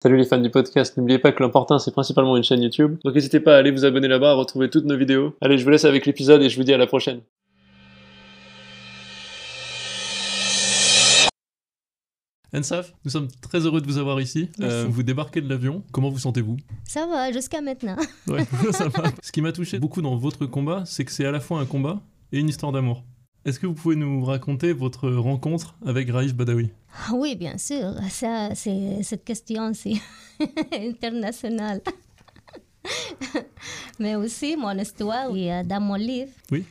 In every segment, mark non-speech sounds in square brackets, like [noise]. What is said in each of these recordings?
Salut les fans du podcast, n'oubliez pas que l'important c'est principalement une chaîne YouTube, donc n'hésitez pas à aller vous abonner là-bas, à retrouver toutes nos vidéos. Allez, je vous laisse avec l'épisode et je vous dis à la prochaine. Ensaf, nous sommes très heureux de vous avoir ici. Euh, vous débarquez de l'avion. Comment vous sentez-vous? Ça va, jusqu'à maintenant. Ouais, [laughs] ça va. Ce qui m'a touché beaucoup dans votre combat, c'est que c'est à la fois un combat et une histoire d'amour. Est-ce que vous pouvez nous raconter votre rencontre avec Raïf Badawi? Ah Oui, bien sûr. Ça, c'est, cette question, c'est [laughs] internationale. [laughs] Mais aussi, mon histoire est dans mon livre. Oui.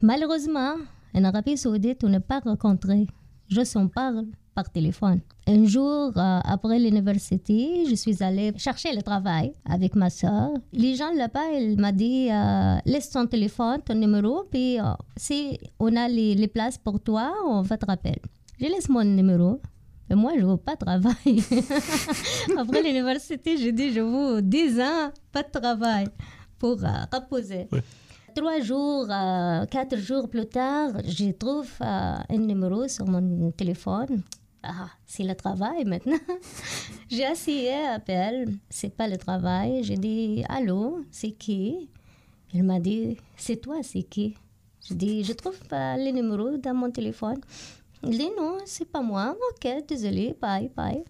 Malheureusement, en Arabie Saoudite, on n'est pas rencontrés. Je s'en parle par téléphone. Un jour, euh, après l'université, je suis allée chercher le travail avec ma soeur. Les gens là-bas, ils m'ont dit euh, laisse ton téléphone, ton numéro, puis euh, si on a les, les places pour toi, on va te rappeler. Je laisse mon numéro. Mais moi, je ne veux pas travailler. [laughs] Après l'université, j'ai dit, je veux 10 ans, pas de travail pour reposer. Trois jours, euh, quatre jours plus tard, je trouve euh, un numéro sur mon téléphone. Ah, c'est le travail maintenant. [laughs] j'ai essayé, appel, c'est pas le travail. J'ai dit, allô, c'est qui? Il m'a dit, c'est toi, c'est qui? J'ai dit, je trouve pas le numéro dans mon téléphone. Il dit, non, c'est pas moi. Ok, désolé, bye, bye.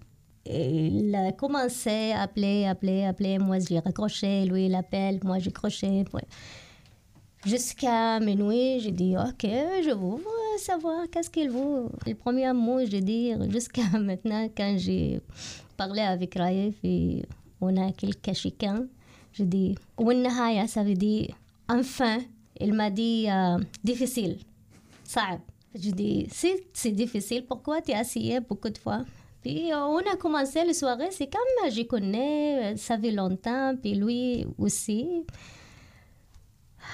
Et il a commencé à appeler, appeler, appeler. Moi, j'ai raccroché, lui, il appelle, moi, j'ai croché. Jusqu'à minuit, j'ai dit, OK, je veux savoir qu'est-ce qu'il veut. Le premier mot, j'ai dit, jusqu'à [laughs] maintenant, quand j'ai parlé avec Raif et on a quelques chicanes, j'ai dit, Winnahaya, ça veut dire enfin. Il m'a dit, euh, difficile, ça. Je dis, si c'est difficile, pourquoi tu as essayé beaucoup de fois? Puis on a commencé la soirée, c'est comme je connais, ça fait longtemps, puis lui aussi.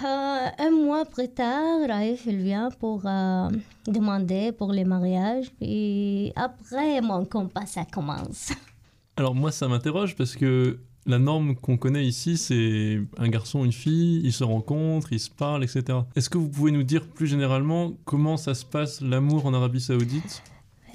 Euh, un mois plus tard, Raif il vient pour euh, demander pour le mariage. Et après, mon compas, ça commence. [laughs] Alors moi, ça m'interroge parce que la norme qu'on connaît ici, c'est un garçon, une fille, ils se rencontrent, ils se parlent, etc. Est-ce que vous pouvez nous dire plus généralement comment ça se passe l'amour en Arabie Saoudite?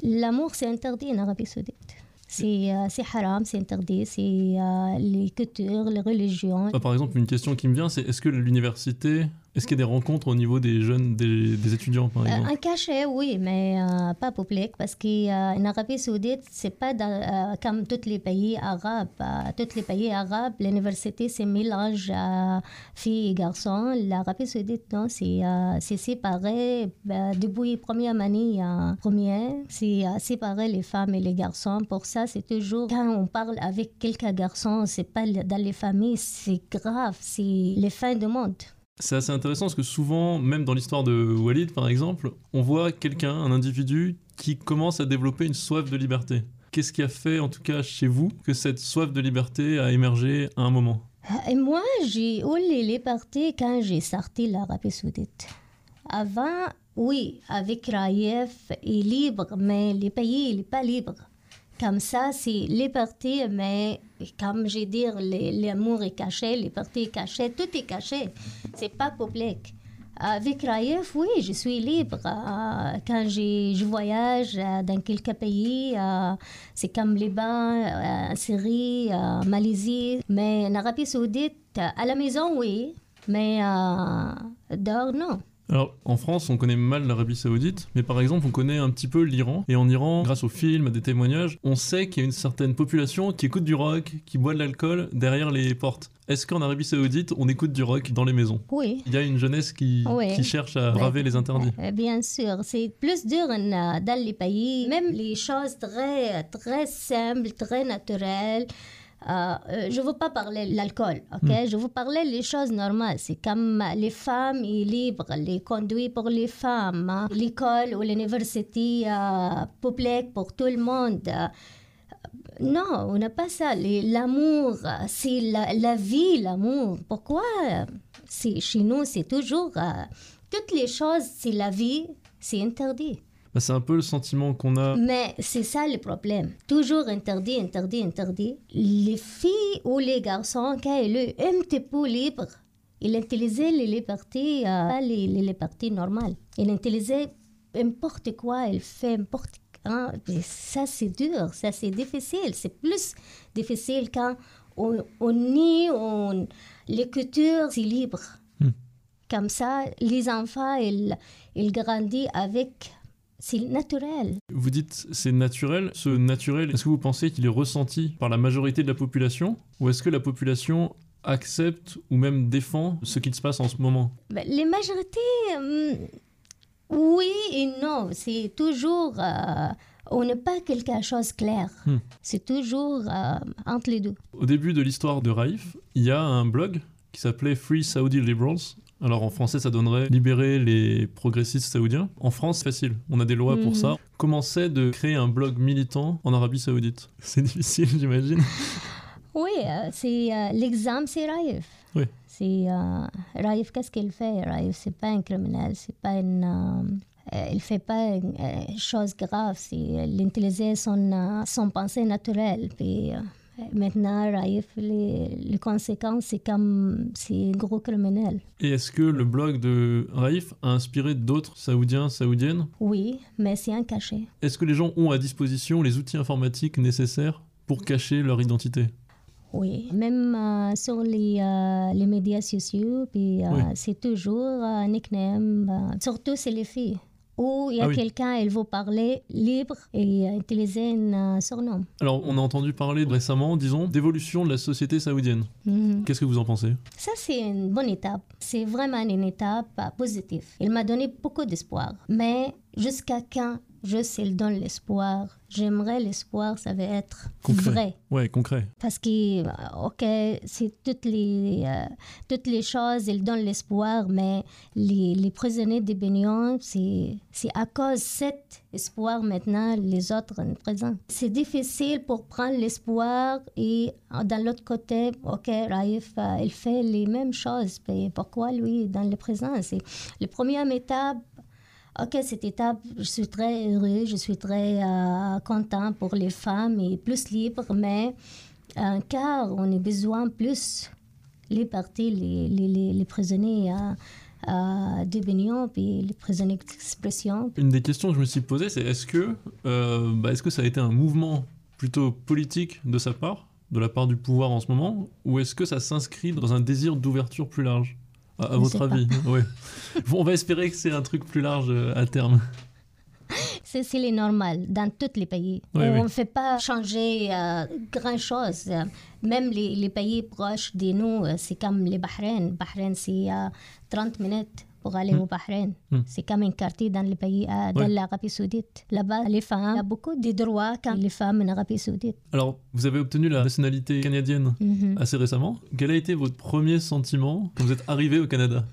L'amour, c'est interdit en Arabie Saoudite. C'est euh, haram, c'est interdit, c'est euh, les cultures, les religions. Par exemple, une question qui me vient, c'est est-ce que l'université, est-ce qu'il y a des rencontres au niveau des jeunes, des, des étudiants par Euh, exemple un cachet, oui, mais euh, pas public, parce qu'en Arabie Saoudite, c'est pas dans- euh, comme tous les pays arabes. Euh, tous les pays arabes, l'université, c'est mélange euh, filles et garçons. L'Arabie Saoudite, non, c'est euh, séparé. euh, depuis première année euh, première, c'est euh, séparé les femmes et les garçons. Pour ça, c'est toujours, quand on parle avec quelques garçons, c'est pas dans les familles, c'est grave, c'est les fins du monde. C'est assez intéressant parce que souvent, même dans l'histoire de Walid par exemple, on voit quelqu'un, un individu, qui commence à développer une soif de liberté. Qu'est-ce qui a fait, en tout cas chez vous, que cette soif de liberté a émergé à un moment? Et moi, j'ai eu les libertés quand j'ai sorti l'Arabie Saoudite. Avant, oui, avec Raïef, il est libre, mais les pays, n'est pas libre. Comme ça, c'est liberté, mais comme dit, les- l'amour est caché, liberté est cachée, tout est caché. C'est pas public. Avec Raïef, oui, je suis libre. Euh, quand je voyage euh, dans quelques pays, euh, c'est comme Liban, euh, Syrie, euh, Malaisie. Mais en Arabie Saoudite, euh, à la maison, oui. Mais euh, dehors, non. Alors, en France, on connaît mal l'Arabie Saoudite, mais par exemple, on connaît un petit peu l'Iran. Et en Iran, grâce aux films, à des témoignages, on sait qu'il y a une certaine population qui écoute du rock, qui boit de l'alcool derrière les portes. Est-ce qu'en Arabie Saoudite, on écoute du rock dans les maisons? Oui. Il y a une jeunesse qui, Oui. qui cherche à braver les interdits. Euh, Bien sûr, c'est plus dur euh, dans les pays, même les choses très, très simples, très naturelles. Euh, euh, je ne veux pas parler de l'alcool, ok? Je veux parler les choses normales. C'est comme les femmes libres, les conduits pour les femmes, hein. l'école ou l'université euh, publique pour tout le monde. Non, on n'a pas ça. L'amour, c'est la, la vie, l'amour. Pourquoi? Chez nous, c'est toujours... euh, toutes les choses, c'est la vie, c'est interdit. Bah, c'est un peu le sentiment qu'on a. Mais c'est ça le problème. Toujours interdit, interdit, interdit. Les filles ou les garçons, quand ils sont un petit peu libres, ils utilisaient les libertés, euh, les, les libertés normales. Ils utilisaient n'importe quoi, ils font n'importe Hein? Et ça, c'est dur, ça, c'est difficile. C'est plus difficile quand on, on nie, on, l'écriture, c'est libre. Hmm. Comme ça, les enfants, ils, ils grandissent avec... C'est naturel. Vous dites c'est naturel. Ce naturel, est-ce que vous pensez qu'il est ressenti par la majorité de la population Ou est-ce que la population accepte ou même défend ce qui se passe en ce moment? Ben, les majorités, hum, oui et non. C'est toujours. euh, on n'est pas quelque chose de clair. Hmm. C'est toujours euh, entre les deux. Au début de l'histoire de Raif, il y a un blog qui s'appelait Free Saudi Liberals. Alors en français, ça donnerait libérer les progressistes saoudiens. En France, c'est facile, on a des lois pour Mhm. ça. Comment c'est de créer un blog militant en Arabie Saoudite? [laughs] C'est difficile, j'imagine. [laughs] Oui, euh, c'est euh, l'exemple, c'est Raif. Oui. C'est euh, Raif, qu'est-ce qu'il fait? Raif, c'est pas un criminel, c'est pas une. euh, il fait pas une chose grave. C'est il utilisait son son pensée naturelle. Puis maintenant, Raif, les, les conséquences, c'est comme c'est gros criminel. Et est-ce que le blog de Raif a inspiré d'autres Saoudiens, Saoudiennes? Oui, mais c'est un cachet. Est-ce que les gens ont à disposition les outils informatiques nécessaires pour cacher leur identité? Oui, même euh, sur les, euh, les médias sociaux, puis euh, Oui. c'est toujours un nickname. surtout, c'est les filles. Où il y a Ah oui. quelqu'un, il veut parler libre et utiliser un euh, surnom. Alors, on a entendu parler récemment, disons, d'évolution de la société saoudienne. Mhm. Qu'est-ce que vous en pensez? Ça, c'est une bonne étape. C'est vraiment une étape euh, positive. Il m'a donné beaucoup d'espoir. Mais jusqu'à quand je sais donne l'espoir, j'aimerais l'espoir, ça va être Concret. vrai. Ouais, concret. Parce que, euh, OK, c'est toutes les, euh, toutes les choses, ils donnent l'espoir, mais les, les prisonniers de Bénion, c'est c'est à cause de cet espoir maintenant, les autres sont présents. C'est difficile pour prendre l'espoir et euh, d'un l'autre côté, OK, Raif, il fait les mêmes choses. Mais pourquoi lui, dans le présent? C'est la première étape. OK, cette étape, je suis très heureux, je suis très euh, content pour les femmes et plus libre, mais euh, car on a besoin plus les, les, les, prisonniers euh, euh, puis les prisonniers d'expression. Une des questions que je me suis posée, c'est est-ce que, euh, bah, est-ce que ça a été un mouvement plutôt politique de sa part, de la part du pouvoir en ce moment, ou est-ce que ça s'inscrit dans un désir d'ouverture plus large? À, à votre avis. [laughs] Bon, on va espérer que c'est un truc plus large euh, à terme. [laughs] C'est c'est les normal dans tous les pays. Oui, on oui. ne fait pas changer euh, grand-chose. Même les, les pays proches de nous, euh, c'est comme les Bahreïn. Bahreïn, c'est euh, 30 minutes aller Hmm. au Bahreïn. C'est comme un quartier dans, le pays, euh, dans Ouais. l'Arabie Saoudite. Là-bas, les femmes, a beaucoup de droits comme les femmes en Arabie Saoudite. Alors, vous avez obtenu la nationalité canadienne assez récemment. Quel a été votre premier sentiment quand vous êtes arrivé au Canada?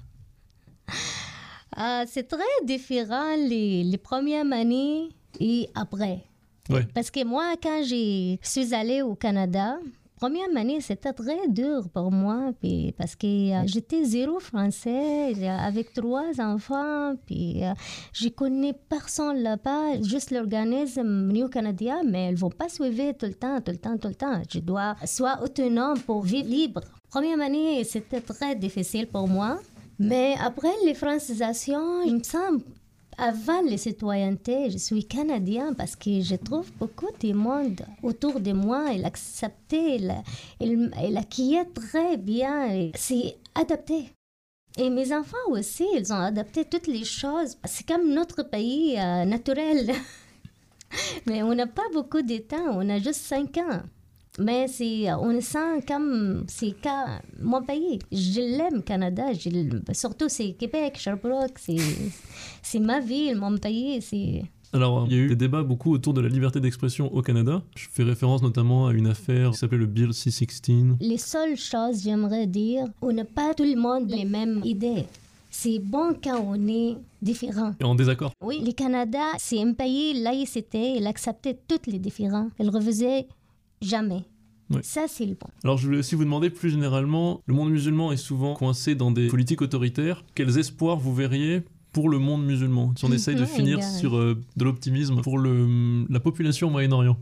Ah, [laughs] c'est très différent les, les premières années et après. Ouais. Parce que moi, quand je suis allée au Canada, première année, c'était très dur pour moi, puis parce que euh, j'étais zéro français, j'ai- avec trois enfants, puis euh, je connais personne là-bas, juste l'organisme New Canada, mais ils vont pas suivre tout le temps, tout le temps, tout le temps. Je dois soit autonome pour vivre libre. Première année, c'était très difficile pour moi. Mais après les francisations, il me semble, avant les citoyennetés, je suis canadien parce que je trouve beaucoup de monde autour de moi. Il acceptait, il, il, il très bien. C'est adapté. Et mes enfants aussi, ils ont adapté toutes les choses. C'est comme notre pays euh, naturel. [laughs] Mais on n'a pas beaucoup de temps, on a juste cinq ans. Mais c'est, on sent comme, c'est mon pays. Je l'aime, Canada. Je surtout, c'est Québec, Sherbrooke. C'est, c'est ma ville, mon pays. C'est... Alors, il y a eu des débats beaucoup autour de la liberté d'expression au Canada. Je fais référence notamment à une affaire qui s'appelait le Bill C-16. Les seules choses, j'aimerais dire, on n'a pas tout le monde les mêmes idées. C'est bon quand on est différent. Et en désaccord. Oui, le Canada, c'est un pays laïcité. Il acceptait tous les différents. Il refusait jamais. Oui. Ça, c'est le bon. Alors, je voulais aussi vous demander plus généralement, le monde musulman est souvent coincé dans des politiques autoritaires. Quels espoirs vous verriez pour le monde musulman Si on [laughs] essaye de finir sur euh, de l'optimisme pour le, la population au Moyen-Orient?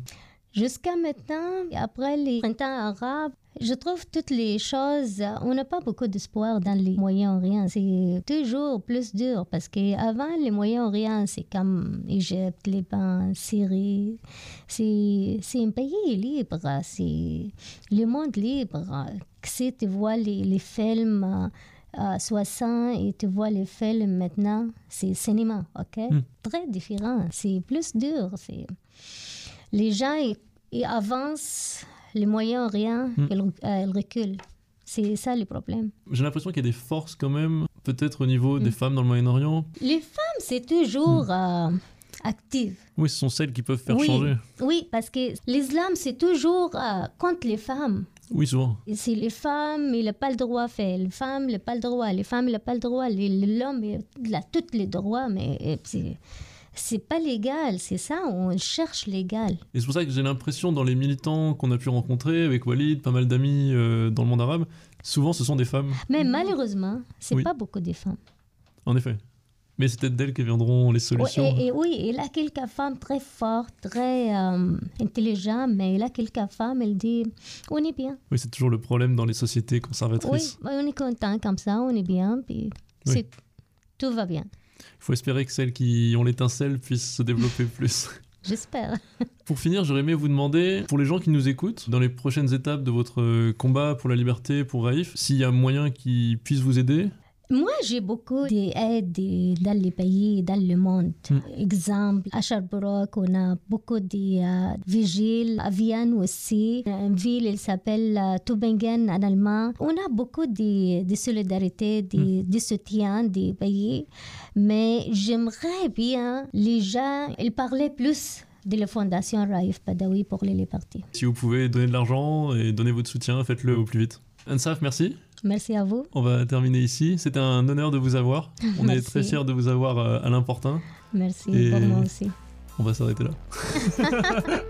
Jusqu'à maintenant, après les printemps arabes, je trouve toutes les choses, on n'a pas beaucoup d'espoir dans les Moyen-Orient. C'est toujours plus dur parce qu'avant, les Moyen-Orient, c'est comme Égypte, Liban, Syrie. C'est un pays libre, c'est le monde libre. Si tu vois les, les films à 60 et tu vois les films maintenant, c'est cinéma, ok? Hmm. Très différent, c'est plus dur. c'est Les gens, ils, ils avancent, les moyens, rien, Hmm. ils, euh, ils reculent. C'est ça le problème. J'ai l'impression qu'il y a des forces quand même, peut-être au niveau des Mm. femmes dans le Moyen-Orient. Les femmes, c'est toujours euh, active. Oui, ce sont celles qui peuvent faire Oui. changer. Oui, parce que l'islam, c'est toujours euh, contre les femmes. Oui, souvent. C'est les femmes, il n'a pas le droit à faire. Les femmes, il n'a pas le droit. Les femmes, il n'a pas le droit. L'homme, il a tous les droits, mais euh, c'est, pas légal. C'est ça, on cherche légal. Et c'est pour ça que j'ai l'impression dans les militants qu'on a pu rencontrer avec Walid, pas mal d'amis euh, dans le monde arabe, souvent ce sont des femmes, Mais malheureusement, c'est Oui. pas beaucoup de femmes. en effet. Mais c'est peut-être d'elles que viendront les Oui, solutions. et, et oui, il a quelques femmes très fortes, très euh, intelligentes, mais il a quelques femmes, elle dit on est bien. Oui, c'est toujours le problème dans les sociétés Oui, conservatrices. on est content comme ça, on est bien, puis Oui. tout va bien. Il faut espérer que celles qui ont l'étincelle puissent se développer [laughs] plus. J'espère. [laughs] Pour finir, j'aurais aimé vous demander, pour les gens qui nous écoutent, dans les prochaines étapes de votre euh, combat pour la liberté, pour Raif, s'il y a moyen qu'ils puissent vous aider. Moi, j'ai beaucoup d'aide dans les pays, dans le monde. Mm. Exemple, à Sherbrooke, on a beaucoup de euh, vigiles. À Vienne aussi, une ville, elle s'appelle euh, Tübingen en allemand. On a beaucoup de, de solidarité, de, de soutien des pays. Mais j'aimerais bien, les gens, ils parlaient plus de la fondation Raif Badawi pour les libertés. Si vous pouvez donner de l'argent et donner votre soutien, faites-le au plus vite. Ansaf, merci. Merci à vous. On va terminer ici. C'était un honneur de vous avoir. On est très fiers de vous avoir euh, à l'important. Merci Et- pour moi aussi. On va s'arrêter là. [laughs]